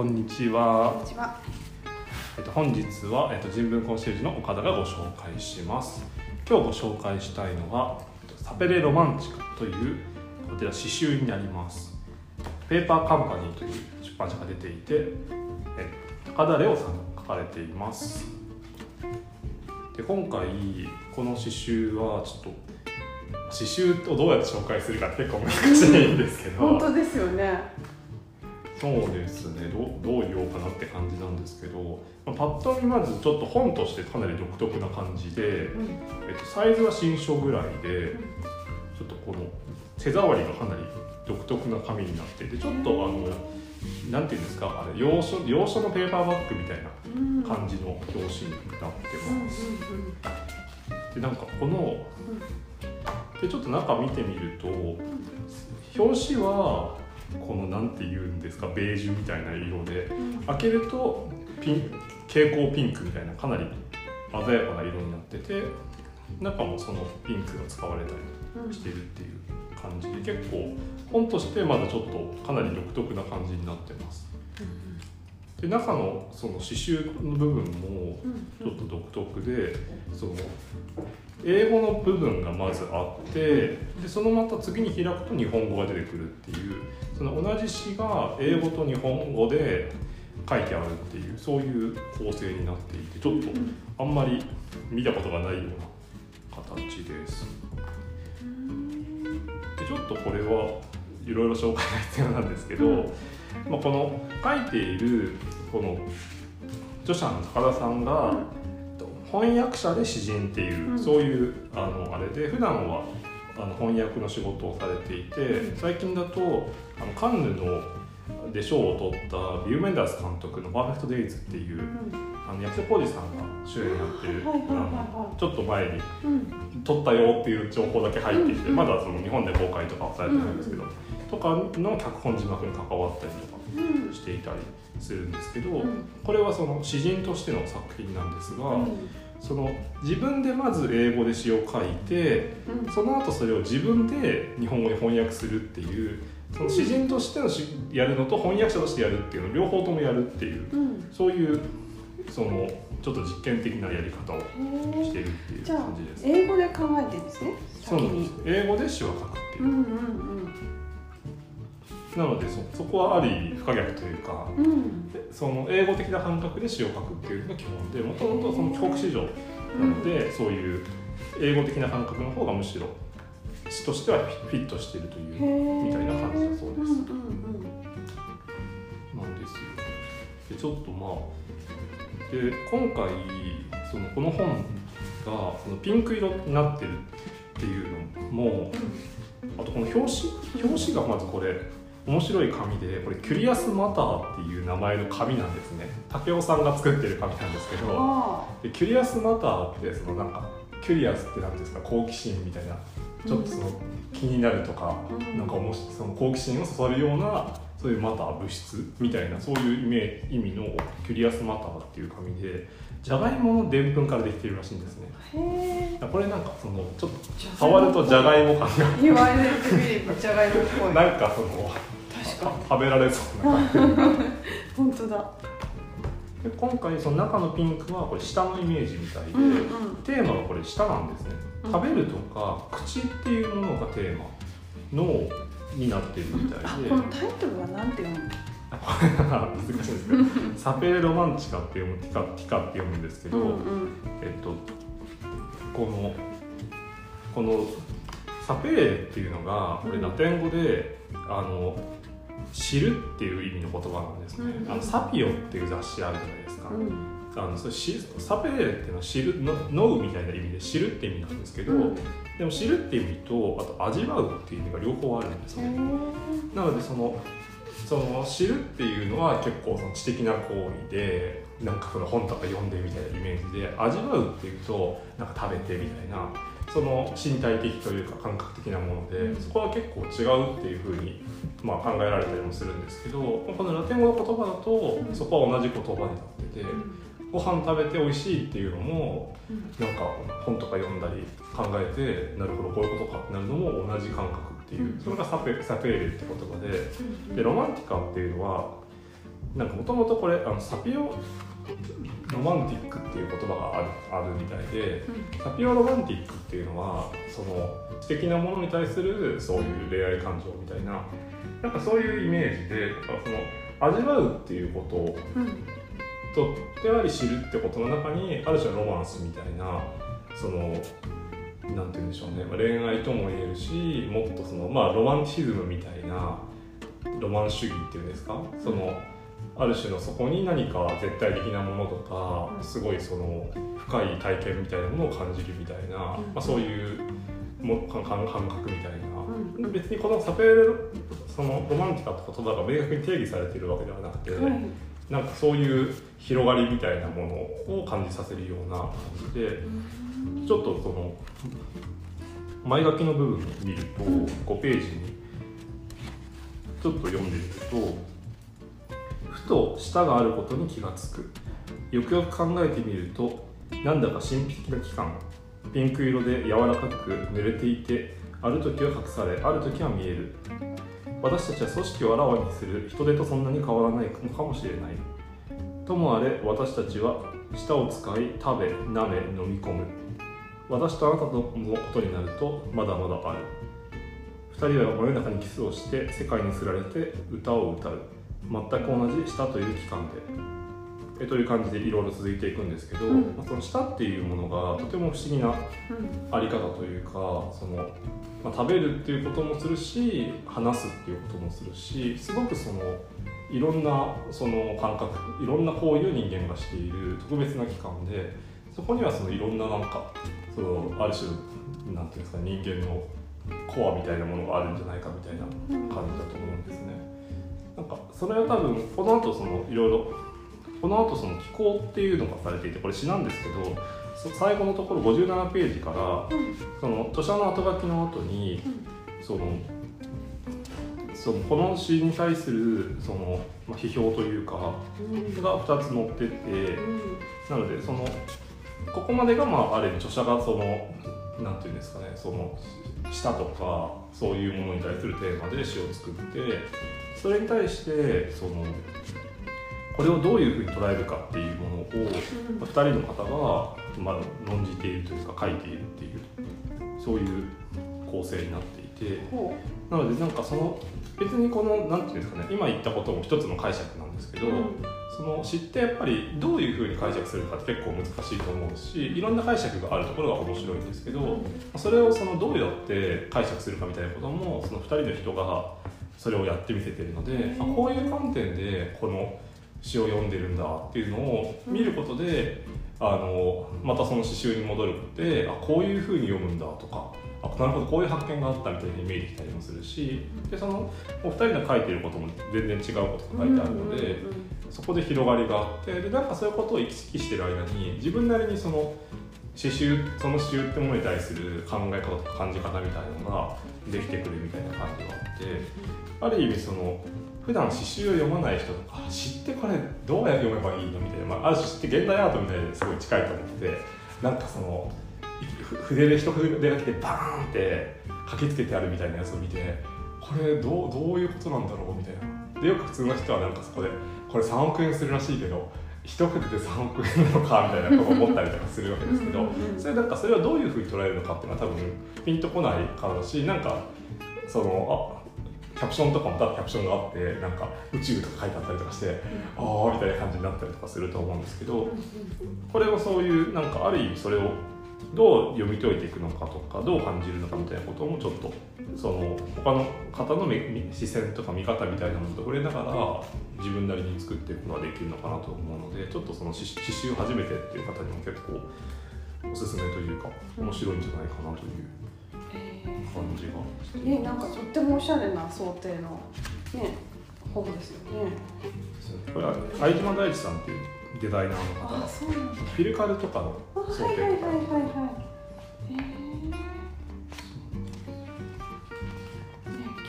こんにちは。こんにちは。えっと、本日は、えっと、人文コンシェルジュの岡田がご紹介します。今日ご紹介したいのはえっとサペレロマンチカというこちら詩集になります。ペーパーカンパニーという出版社が出ていてえ高田レオさんが書かれています。で今回この詩集はちょっと詩集をどうやって紹介するかって結構難しいんですけど。本当ですよね。そうですね。どうどう言おうかなって感じなんですけど、まあ、パッと見まずちょっと本としてかなり独特な感じで、うん。えっと、サイズは新書ぐらいでちょっとこの手触りがかなり独特な紙になっていてちょっとあのなんていうんですかあれ洋書洋書のペーパーバッグみたいなうん。感じの表紙になってます。でなんかこのでちょっと中見てみると表紙はこのなんて言うんですかベージュみたいな色で開けるとピン蛍光ピンクみたいなかなり鮮やかな色になってて中もそのピンクが使われたりしてるっていう感じで結構本としてまだちょっとかなり独特な感じになってます。で中のその刺繍の部分もうんちょっと独特でその英語の部分がまずあってでそのまた次に開くと日本語が出てくるっていうその同じ詩が英語と日本語で書いてあるっていうそういう構成になっていてちょっとあんまり見たことがないような形です。でちょっとこれはいろいろ紹介が必要なんですけど、うんまあ、この書いているこの著者の高田さんが、翻訳者で詩人っていう、うん。そういうあのあれで普段はあの翻訳の仕事をされていて最近だとあのカンヌので賞を取ったビュー・メンダース監督の「パーフェクト・デイズ」っていうあの役所広司さんが主演になってる、ちょっと前にうん。撮ったよっていう情報だけ入ってきて、うん。まだその日本で公開とかはされてないんですけど、とかの脚本字幕に関わったりとかうん。していたりするんですけど、うん。これはその詩人としての作品なんですが、うん。その自分でまず英語で詩を書いてうん。その後それを自分で日本語に翻訳するっていうその詩人としてのしやるのと翻訳者としてやるっていうのを両方ともやるっていううん。そういうそのちょっと実験的なやり方をしているっていう感じです。英語で考えてるんですね。先そう。英語で詩を書くっていう。う、んうんなのでそそこはある意味不可逆というかうん。その英語的な感覚で詩を書くっていうのが基本でもともとその帰国子女なので、そういう英語的な感覚の方がむしろ詩としてはフィットしているというみたいな感じだそうです。うんうんなんですよ。でちょっとまあで今回そのこの本がそのピンク色になってるっていうのもあとこの表紙表紙がまずこれ面白い紙でこれキュリアスマターっていう名前の紙なんですね竹尾さんが作ってる紙なんですけうんどあでキュリアスマターってそのなんか curious って何ていうんですか好奇心みたいなちょっとその気になるとか、うんなんかおもしその好奇心をそそるようなそういう matter 物質みたいなそういう意味意味のキュリアスマターっていう紙でじゃがいものでんぷんからできているらしいんですねこれなんかそのちょっとえ。触るとじゃがいも感が言われてみればじゃがいもっぽい。なんかその。食べられそうな。感じ本当だ。で今回その中のピンクはこれ下のイメージみたいで、うんうん。テーマがこれ下なんですね。うん。食べるとか口っていうものがテーマのになってるみたあいで。このタイトルはなんて読むの？難しいんですけど「サペーロマンチカ」って読むティカティカって読むんですけど、うんうん。えっとこのこのサペーレっていうのがこれラテン語で、あの知るっていう意味の言葉なんですね、うん。あのサピオっていう雑誌あるじゃないですか、うん。あのそれしサペーレっていうのは知るの飲むみたいな意味で知るって意味なんですけど、うん。でも知るって意味とあと味わうっていう意味が両方あるんですへね、ー。なのでそのその知るっていうのは結構その知的な行為でなんかその本とか読んでみたいなイメージで味わうっていうとなんか食べてみたいなその身体的というか感覚的なもので、うん。そこは結構違うっていうふうに、まあ、考えられたりもするんですけどこのラテン語の言葉だとそこは同じ言葉になっててご飯食べて美味しいっていうのもうん。なんか本とか読んだり考えてなるほどこういうことかってなるのも同じ感覚っていうそれがサペサペーレって言葉で。うん。でロマンティカっていうのはなんかもともとこれあのサピオロマンティックっていう言葉があるあるみたいでサピオロマンティックっていうのはその知的なものに対するそういう恋愛感情みたいななんかそういうイメージでその味わうっていうことをうんとってあり知るってことの中にある種のロマンスみたいなそのなんて言うんでしょうね。まあ恋愛とも言えるしもっとそのまあロマンティシズムみたいなロマン主義っていうんですか？そのある種のそこに何か絶対的なものとかすごいその深い体験みたいなものを感じるみたいな、まあ、そういうも感感感覚みたいな、うん。別にこのサペールそのロマンティカって言葉が明確に定義されているわけではなくて、はい。なんかそういう広がりみたいなものを感じさせるような感じでちょっとその前書きの部分を見ると5ページにちょっと読んでみるとふと舌があることに気がつく。よくよく考えてみるとなんだか神秘的な器官ピンク色で柔らかく濡れていてある時は隠されある時は見える。私たちは組織をあらわにする人手とそんなに変わらないのかもしれない。ともあれ私たちは舌を使い食べ舐め飲み込む。私とあなたのことになるとまだまだある。二人は真夜中にキスをして世界につられて歌を歌う。全く同じ舌という期間でえという感じでいろいろ続いていくんですけど、うんまあその舌っていうものがとても不思議なうんあり方というかその、まあ、食べるっていうこともするし話すっていうこともするしすごくそのいろんなその感覚いろんな行為を人間がしている特別な器官でそこにはそのいろんななんかそのある種なんていうんですか人間のコアみたいなものがあるんじゃないかみたいな感じだと思うんですね。なんかそれは多分この後そのいろいろこの後その気候っていうのがされていてこれ詩なんですけどそ最後のところ57ページからうんその著者の後書きの後にそのそのこの詩に対するその、まあ、批評というかうん。が2つ載っててうん。なのでそのここまでがまあある意味著者がそのなんていうんですかねその詩とかそういうものに対するテーマで詩を作ってそれに対してそのこれをどういうふうに捉えるかっていうものを2人の方が、まあ、論じているというか書いているっていうそういう構成になっていて。ほなのでなんかその別にこのなんていうんですかね今言ったことも一つの解釈なんですけど、ううんその詩ってやっぱりどういうふうに解釈するかって結構難しいと思うしいろんな解釈があるところが面白いんですけどそれをそのどうやって解釈するかみたいなこともその2人の人がそれをやってみせてるのであこういう観点でこの詩を読んでるんだっていうのを見ることであのまたその詩集に戻ることであこういうふうに読むんだとかあなるほどこういう発見があったみたいに見えてきたりもするしでそのお二人の書いてることも全然違うことが書いてあるので。そこで広がりがあってでなんかそういうことを意識してる間に自分なりにその詩集その詩集ってものに対する考え方とか感じ方みたいなのができてくるみたいな感じがあってある意味その普段詩集を読まない人とかあ詩ってこれどうやって読めばいいの？みたいな、まあ、ある種詩って現代アートみたいですごい近いと思っててなんかそのふ筆で一筆が来てバーンって書きつけてあるみたいなやつを見てこれどうどういうことなんだろうみたいな。でよく普通の人はなんかそこでこれ3億円するらしいけど一筆で3億円なのかみたいなことを思ったりとかするわけですけどそれなんかそれはどういうふうに捉えるのかっていうのは多分ピンとこないからだしなんかそのあキャプションとかもただキャプションがあってなんか宇宙とか書いてあったりとかしてああみたいな感じになったりとかすると思うんですけどこれをそういうなんかある意味それをどう読み解いていくのかとかどう感じるのかみたいなこともちょっとその他の方の視線とか見方みたいなものと触れながら自分なりに作っていくことができるのかなと思うのでちょっとその刺刺繍を初めてっていう方にも結構おすすめというか面白いんじゃないかなというえ感じがしてーねなんかとってもおしゃれな想定のね本ですよね。これは相島大地さんっていうデザイナーの方あそうなんだ。フィルカルとかのあ想はいはいはい定とかはいはい。えー。ね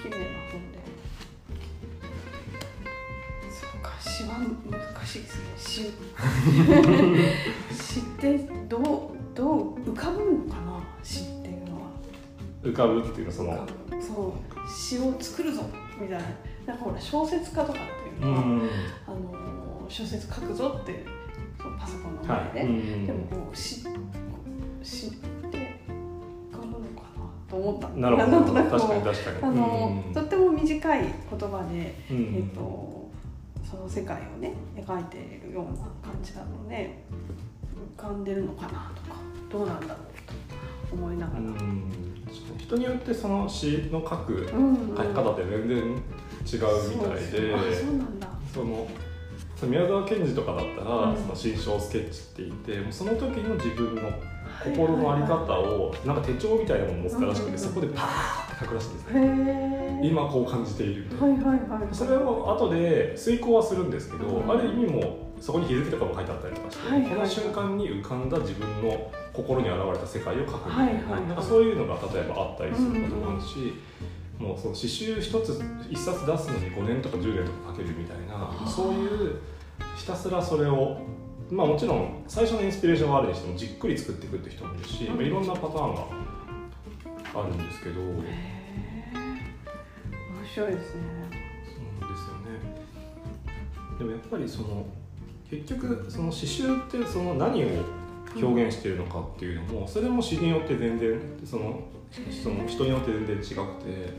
綺麗な本で。そうか詩は難しいですね。詩詩ってどうどう浮かぶのかな詩っていうのは。浮かぶっていうの。はそのそう。詩を作るぞ。みたいな。なんかほら小説家とかっていうか、うん。あの小説書くぞってそうパソコンのはい。前で、うんでもこう知って書くのかなと思った。なるほんとなくど確かにこう確かに。あの、うんとっても短い言葉で、うんえっと、その世界をね描いているような感じなので浮かんでるのかなとかどうなんだろうと思いながら。人によってその詩の書くうん書き方って全然違うみたいで、そうあそうなんその宮沢賢治とかだったら、うん。その心象スケッチって言ってもうその時の自分の心の在り方をなんか手帳みたいなものを持ってたらしくて、うんそこでパーって書くらしいんですね、今こう感じているみたいなはいはいはい。それを後で遂行はするんですけど、うん。ある意味もそこに日付とかも書いてあったりとかして、はいはいこの瞬間に浮かんだ自分の心に現れた世界を書くみたいな,、はいはいはい。なんかそういうのが例えばあったりすることもあるし、もうその詩集一つ一冊出すのに5年とか10年とかかけるみたいなそういうひたすらそれをまあもちろん最初のインスピレーションはあるにしてもじっくり作っていくって人もいるし、うん。まあいろんなパターンがあるんですけど。面白いですね。そうですよね。でもやっぱりその結局その刺繍ってその何を表現しているのかっていうのも、それも詩によって全然そのその人によって全然違くて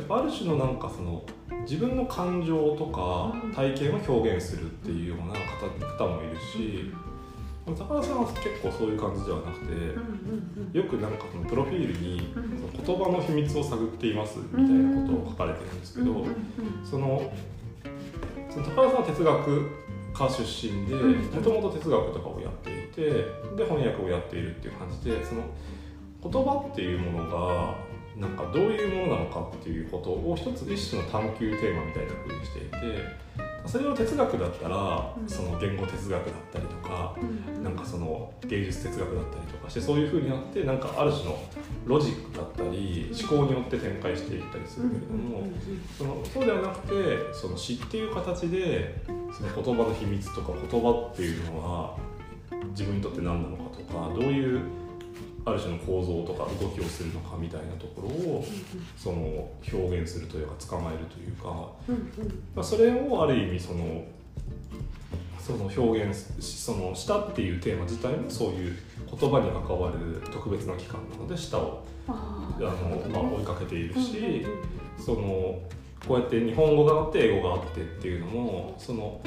やっぱある種のなんかその自分の感情とかうん。体験を表現するっていうような方方もいるし、高田さんは結構そういう感じではなくて。よくなんかそのプロフィールに言葉の秘密を探っていますみたいなことを書かれてるんですけど、そのその高田さんは哲学科出身でうんもともと哲学とかをやっていてで翻訳をやっているっていう感じでその言葉っていうものがなんかどういうものなのかっていうことを一つ一種の探求テーマみたいな風にしていてそれを哲学だったらうん。その言語哲学だったりとかうん。なんかその芸術哲学だったりとかしてそういう風になってなんかある種のロジックだったり思考によって展開していったりするけれども。そのそうではなくてその詩っていう形でその言葉の秘密とか言葉っていうのは自分にとって何なのかとかどういうある種の構造とか動きをするのかみたいなところをその表現するというか捕まえるというか、まあ、それをある意味そのその表現しそのしたっていうテーマ自体もそういう言葉に関わる特別な期間なので舌をああの、まあ、追いかけているし。ーそのこうやって日本語があって英語があってっていうのもその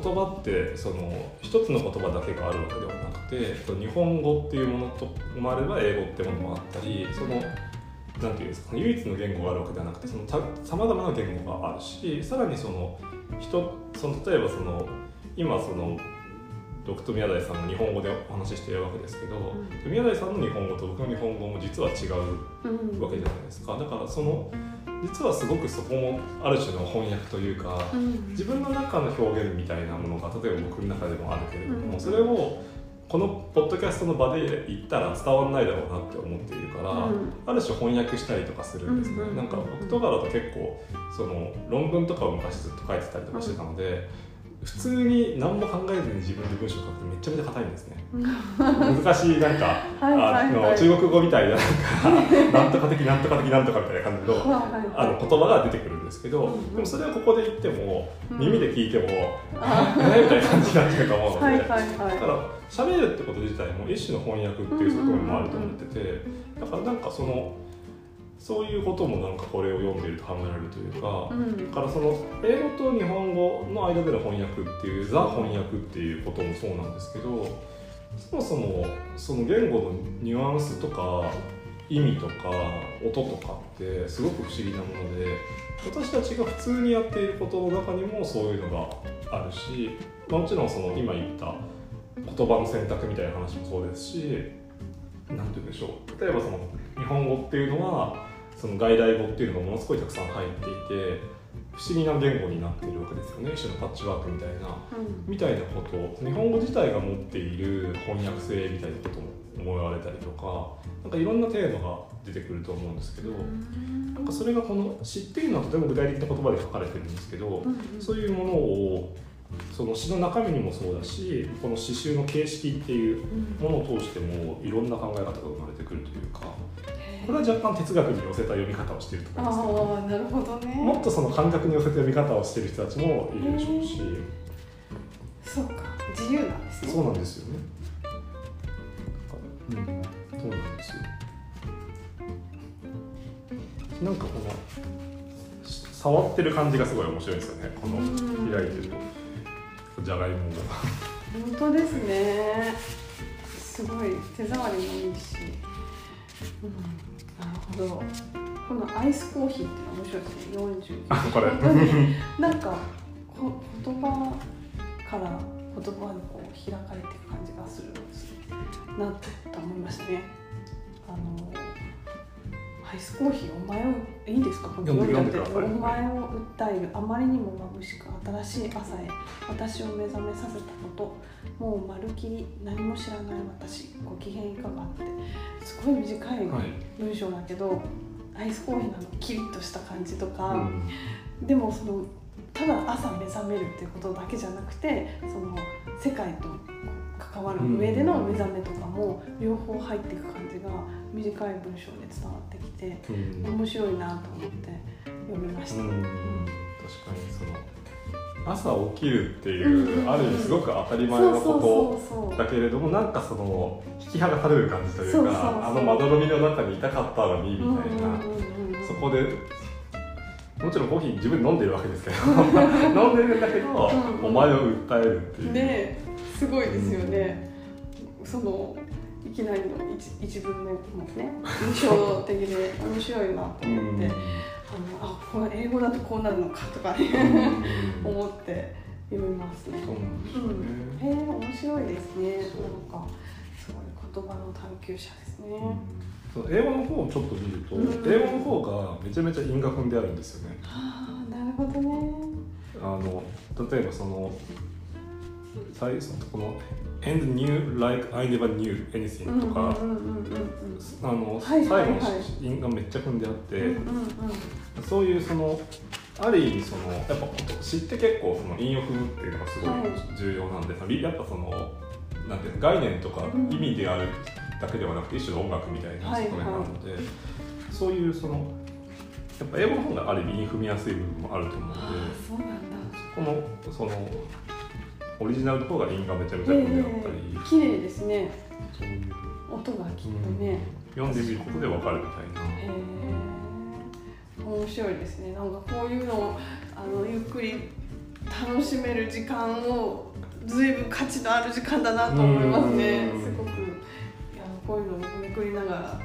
言葉ってその一つの言葉だけがあるわけではなくて日本語っていうものともあれば英語ってものもあったりそのなんていうんですか唯一の言語があるわけではなくてそのさまざまな言語があるしさらにその人その例えばその今その僕と宮台さんの日本語でお話ししているわけですけど、うん。宮台さんの日本語と僕の日本語も実は違ううんわけじゃないですか。だからその実はすごくそこもある種の翻訳というかうん。自分の中の表現みたいなものが例えば僕の中でもあるけれどもうん。それをこのポッドキャストの場で言ったら伝わらないだろうなって思っているから、うん。ある種翻訳したりとかするんですね、うんなんか僕とかだと結構その論文とかを昔ずっと書いてたりとかしてたので、普通に何も考えずに自分で文章を書くとめちゃめちゃ硬いんですね。難しいなんかあの中国語みたいななんかなんとか的なんとか的なんとかみたいな感じのあの言葉が出てくるんですけど、うんでもそれをここで言っても、うん。耳で聞いても、あ。えみたいな感じになってると思うので、はいはいだはい。から喋るってこと自体も一種の翻訳っていう側面もあると思ってて、だからなんかそのそういうこともなんかこれを読んでいると考えられるというか、うん。だからその英語と日本語の間での翻訳っていうザ翻訳っていうこともそうなんですけどそもそもその言語のニュアンスとか意味とか音とかってすごく不思議なもので私たちが普通にやっていることの中にもそういうのがあるし、まあもちろんその今言った言葉の選択みたいな話もそうですし何て言うんでしょう。例えばその日本語っていうのはその外来語っていうのがものすごいたくさん入っていて不思議な言語になっているわけですよね。一種のパッチワークみたいなうん。みたいなこと。日本語自体が持っている翻訳性みたいなことも思われたりとかなんかいろんなテーマが出てくると思うんですけどなんかそれがこの詩っていうのはとても具体的な言葉で書かれてるんですけどうん。そういうものをその詩の中身にもそうだしこの詩集の形式っていうものを通してもいろんな考え方が生まれてくるというか。これは若干哲学に寄せた読み方をしていると思いますけどなるほどねもっとその感覚に寄せた読み方をしている人たちもいるでしょうし、そうか自由なんですねそうなんですよね。うん、そうなんですよ。なんかこのし触ってる感じがすごい面白いですよね。このうん開いてるとじゃがいもも。本当ですねすごい手触りもいいし、うん、なるほど。このアイスコーヒーって面白いですね。40あこれ。本当になんかこ言葉から言葉にこう開かれていく感じがするなと思いましたね。あのアイスコーヒーお前をいいですか？読んで読んでお前を訴えるあまりにも眩しく新しい朝へ私を目覚めさせたこと。もうまるきり何も知らない私ご機嫌いかがって。すごい短いはい。文章だけど、アイスコーヒーの。キリッとした感じとか、うん。でもそのただ朝目覚めるっていうことだけじゃなくてその世界と関わる上での目覚めとかも両方入っていく感じが短い文章で伝わってきてうん。面白いなと思って読みました。うん。確かにその朝起きるっていう、うん。ある意味すごく当たり前のことだけれどもなんかその引き剥がされる感じというかあのまどろみの中にいたかったのにみたいな。うんうんうんうんそこでもちろんコーヒー自分で飲んでるわけですけど 飲んでるんだけど、うん。お前を訴えるっていう、ですごいですよね、そのいきなりの一一文目もね印象的で面白いなとうん思って、あのあこれ英語だとこうなるのかとか思って読みますね。そうなんえ面白いですね。なんかすごい言葉の探求者ですね。そう英語の方をちょっと見ると、うん英語の方がめちゃめちゃ因果踏んであるんですよねはあなるほどね。あの例えばその最初この「and knew like I never knew anything」とか、最後はいの因がめっちゃ踏んであって、そういうそのある意味そのやっぱ知って結構その韻を踏むっていうのがすごい重要なんで、そのやっぱそのなんていう概念とか意味であるだけではなくて一種の音楽みたいなはい側面なので、そういうそのやっぱ英語の方がある意味韻踏みやすい部分もあると思うのでそうなんだ。このそのオリジナルの方が韻がめちゃめちゃ踏んであったり、ええ綺麗ですね。そういう、音がきっとね。うん読んでみることでわかるみたいな。へえ面白いですねなんかこういうのをあのゆっくり楽しめる時間を随分価値のある時間だなと思いますねうんすごくいやこういうのをめくりながら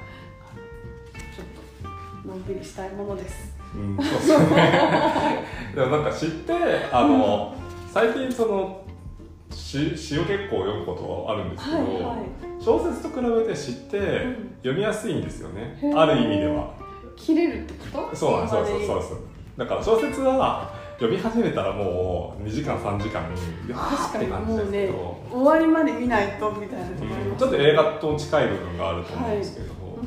ちょっとのんびりしたいものですうん、そうですね。でもなんか知ってあの、最近その詩詩を結構読むことはあるんですけど、はいはい。小説と比べて詩ってうん。読みやすいんですよね、へー。ある意味では。切れるってこと？そうなんですそうそうそうそう。だから小説は読み始めたらもう2時間3時間に確かにって感じですけもうねど、終わりまで見ないとみたいなうん。ちょっと映画と近い部分があると思うんですけど、うんうん。や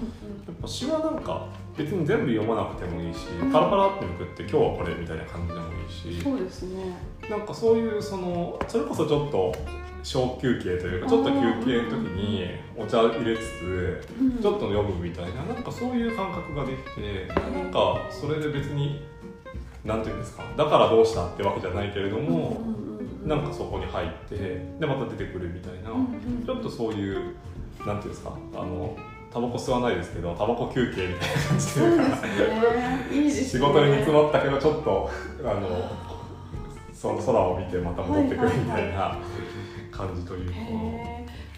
っぱ詩はなんか別に全部読まなくてもいいし、パラパラってめくって今日はこれみたいな感じでもいいし、そうですね。なんかそういうそのそれこそちょっと小休憩というかちょっと休憩の時にお茶入れつつうん。ちょっと読むみたいななんかそういう感覚ができてなんかそれで別になんていうんですかだからどうしたってわけじゃないけれどもなんかそこに入ってでまた出てくるみたいなちょっとそういうなんていうんですかあのタバコ吸わないですけどタバコ休憩みたいな感じでねね仕事に煮詰まったけどちょっとあのその空を見てまた戻ってくるみたいな感じというか、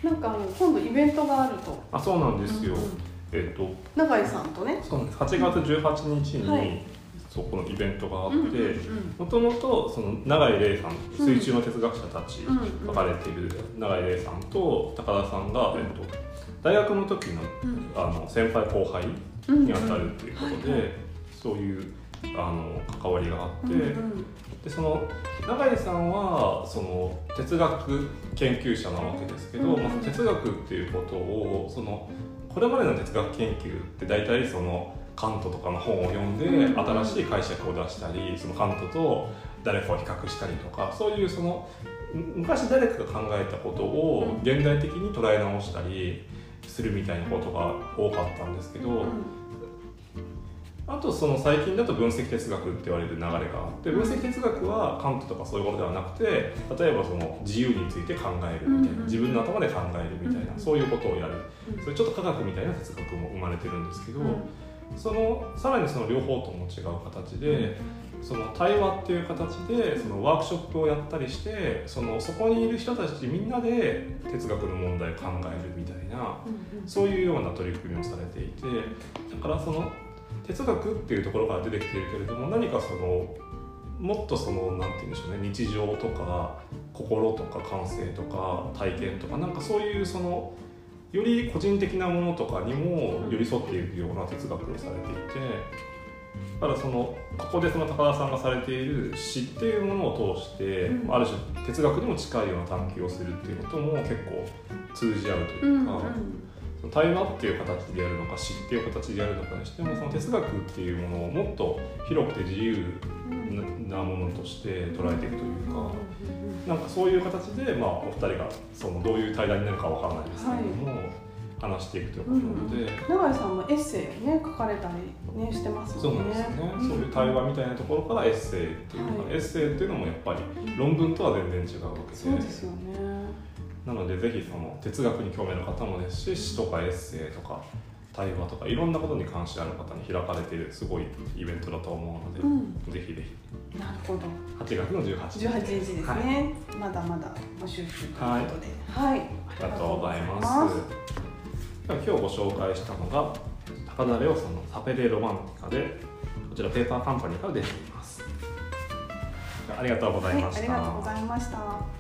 なんかあの今度イベントがあると。あそうなんですよ、うんうん。えっ、と永井さんとね。そうなんです。8月18日に、はいそこのイベントがあってもともとその永井玲さん水中の哲学者たち書かれている永井玲さんと高田さんが、えっと大学の時のうん。あの先輩後輩うん。にあたるっていうことで、そういうあの関わりがあって、うんうん。でその永井さんはその哲学研究者なわけですけど、うんまあ、哲学っていうことをそのこれまでの哲学研究って大体そのカントとかの本を読んでうん新しい解釈を出したりそのカントと誰かを比較したりとかそういうそのむ昔誰かが考えたことを現代的に捉え直したりするみたいなことが多かったんですけど、あとその最近だと分析哲学って言われる流れがあって分析哲学はカントとかそういうことではなくて例えばその自由について考えるみたいな、自分の頭で考えるみたいな、そういうことをやる、それちょっと科学みたいな哲学も生まれてるんですけど、そのさらにその両方とも違う形で、その対話っていう形でそのワークショップをやったりしてそのそこにいる人たちみんなで哲学の問題を考えるみたいな、そういうような取り組みをされていてだからその哲学っていうところから出てきてるけれども何かそのもっとその何て言うんでしょうね日常とか心とか感性とか体験とかなんかそういうそのより個人的なものとかにも寄り添っていくような哲学をされていて。だからそのここでその高田さんがされている詩っていうものを通して、うん、ある種哲学にも近いような探求をするっていうのとも結構通じ合うというか、うんうん、対話っていう形でやるのか詩っていう形でやるのかにしてもその哲学っていうものをもっと広くて自由なものとして捉えていくというか、なんかそういう形で、まあ、お二人がそのどういう対談になるかわからないですけれども。はい話していくということなので、永井さんもエッセイね書かれたりねしてますもんね。そうなんですね、うん、そういう対話みたいなところからエッセイっていうのが、はい、エッセイっていうのもやっぱり論文とは全然違うわけで。そうですよね。なのでぜひその哲学に興味の方もですし詩とかエッセイとか対話とかいろんなことに関心ある方に開かれているすごいイベントだと思うので、うん、ぜひぜひ。なるほど。8月の18日。18日ですね、はい、まだまだ募集中ということで。はい、はい、ありがとうございます今日ご紹介したのが高田レオさんの「サペレロマンティカ」でこちらペーパーカンパニーから出ています。ありがとうございました、はい、ありがとうございました。